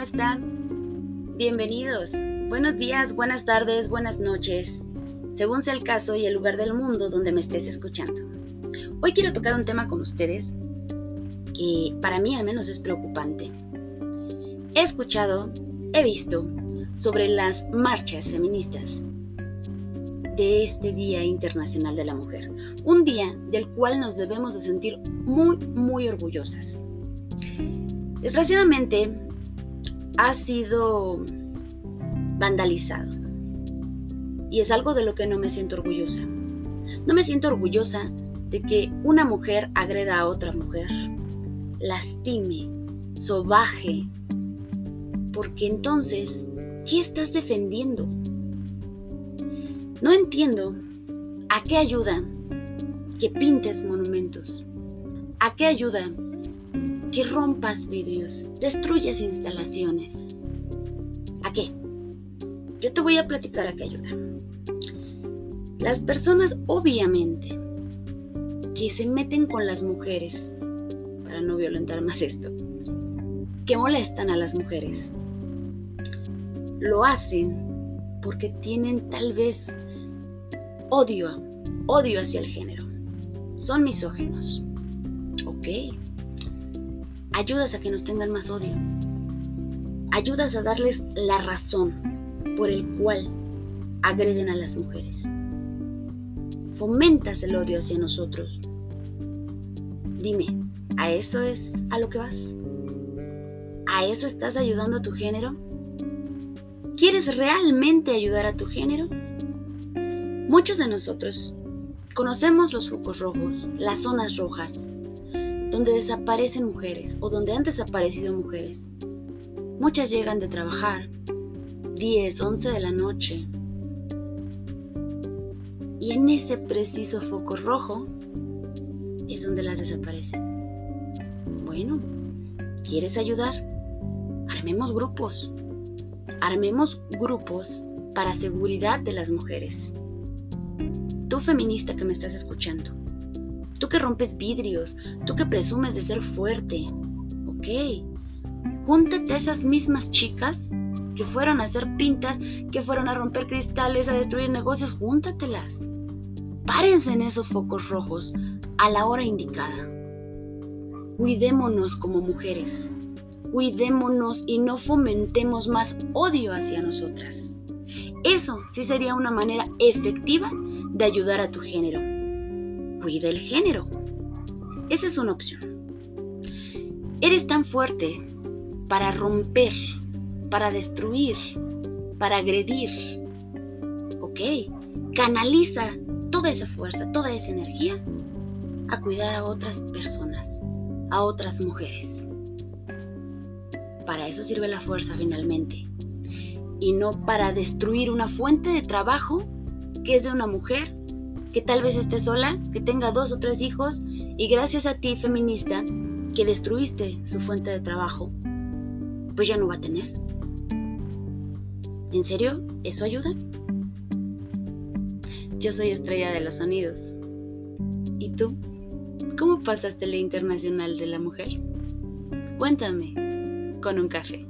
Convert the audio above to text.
están? Bienvenidos. Buenos días, buenas tardes, buenas noches, según sea el caso y el lugar del mundo donde me estés escuchando. Hoy quiero tocar un tema con ustedes que para mí al menos es preocupante. He escuchado, he visto sobre las marchas feministas de este Día Internacional de la Mujer, un día del cual nos debemos de sentir muy, muy orgullosas. Desgraciadamente, ha sido vandalizado. Y es algo de lo que no me siento orgullosa. No me siento orgullosa de que una mujer agreda a otra mujer, lastime, sobaje, porque entonces, ¿qué estás defendiendo? No entiendo a qué ayuda que pintes monumentos, a qué ayuda que rompas vidrios, destruyas instalaciones. ¿A qué? Yo te voy a platicar a qué ayuda. Las personas obviamente que se meten con las mujeres, para no violentar más esto, que molestan a las mujeres, lo hacen porque tienen tal vez odio, odio hacia el género. Son misógenos. Ok, ayudas a que nos tengan más odio. Ayudas a darles la razón por el cual agreden a las mujeres. Fomentas el odio hacia nosotros. Dime, ¿a eso es a lo que vas? ¿A eso estás ayudando a tu género? ¿Quieres realmente ayudar a tu género? Muchos de nosotros conocemos los focos rojos, las zonas rojas, donde desaparecen mujeres o donde han desaparecido mujeres. Muchas llegan de trabajar 10, 11 de la noche. Y en ese preciso foco rojo es donde las desaparecen. Bueno, ¿quieres ayudar? Armemos grupos. Armemos grupos para seguridad de las mujeres. Tú feminista que me estás escuchando, Tú que rompes vidrios, tú que presumes de ser fuerte. Ok, júntate a esas mismas chicas que fueron a hacer pintas, que fueron a romper cristales, a destruir negocios, júntatelas. Párense en esos focos rojos a la hora indicada. Cuidémonos como mujeres. Cuidémonos y no fomentemos más odio hacia nosotras. Eso sí sería una manera efectiva de ayudar a tu género cuida el género. Esa es una opción. Eres tan fuerte para romper, para destruir, para agredir. ¿Ok? Canaliza toda esa fuerza, toda esa energía a cuidar a otras personas, a otras mujeres. Para eso sirve la fuerza finalmente. Y no para destruir una fuente de trabajo que es de una mujer que tal vez esté sola, que tenga dos o tres hijos y gracias a ti, feminista, que destruiste su fuente de trabajo, pues ya no va a tener. ¿En serio? ¿Eso ayuda? Yo soy estrella de los sonidos. ¿Y tú? ¿Cómo pasaste la Internacional de la Mujer? Cuéntame con un café.